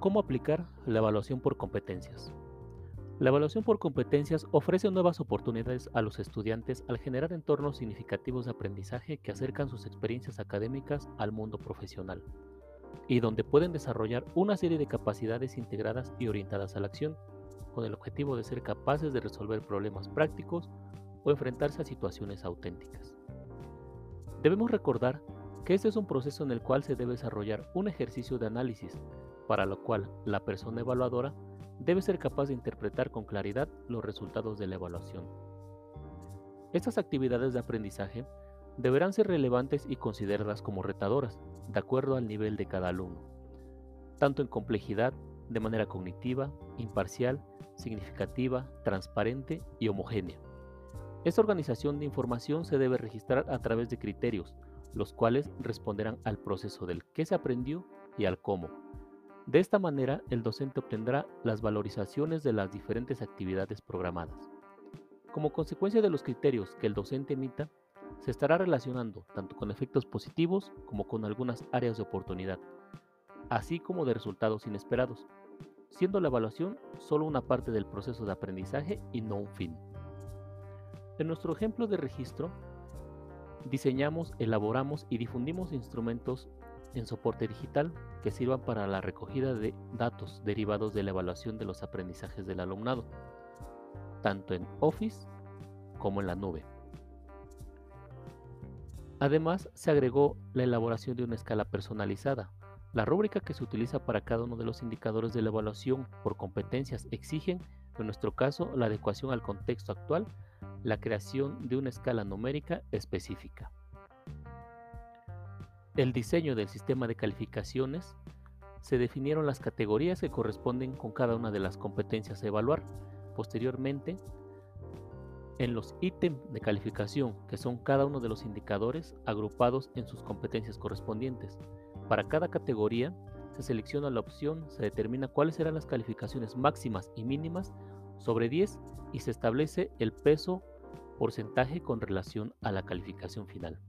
¿Cómo aplicar la evaluación por competencias? La evaluación por competencias ofrece nuevas oportunidades a los estudiantes al generar entornos significativos de aprendizaje que acercan sus experiencias académicas al mundo profesional y donde pueden desarrollar una serie de capacidades integradas y orientadas a la acción, con el objetivo de ser capaces de resolver problemas prácticos o enfrentarse a situaciones auténticas. Debemos recordar que este es un proceso en el cual se debe desarrollar un ejercicio de análisis para lo cual la persona evaluadora debe ser capaz de interpretar con claridad los resultados de la evaluación. Estas actividades de aprendizaje deberán ser relevantes y consideradas como retadoras, de acuerdo al nivel de cada alumno, tanto en complejidad, de manera cognitiva, imparcial, significativa, transparente y homogénea. Esta organización de información se debe registrar a través de criterios, los cuales responderán al proceso del qué se aprendió y al cómo, de esta manera, el docente obtendrá las valorizaciones de las diferentes actividades programadas. Como consecuencia de los criterios que el docente emita, se estará relacionando tanto con efectos positivos como con algunas áreas de oportunidad, así como de resultados inesperados, siendo la evaluación solo una parte del proceso de aprendizaje y no un fin. En nuestro ejemplo de registro, diseñamos, elaboramos y difundimos instrumentos en soporte digital que sirvan para la recogida de datos derivados de la evaluación de los aprendizajes del alumnado, tanto en Office como en la nube. Además, se agregó la elaboración de una escala personalizada. La rúbrica que se utiliza para cada uno de los indicadores de la evaluación por competencias exigen, en nuestro caso, la adecuación al contexto actual, la creación de una escala numérica específica el diseño del sistema de calificaciones, se definieron las categorías que corresponden con cada una de las competencias a evaluar. Posteriormente, en los ítems de calificación, que son cada uno de los indicadores agrupados en sus competencias correspondientes. Para cada categoría, se selecciona la opción, se determina cuáles serán las calificaciones máximas y mínimas sobre 10 y se establece el peso porcentaje con relación a la calificación final.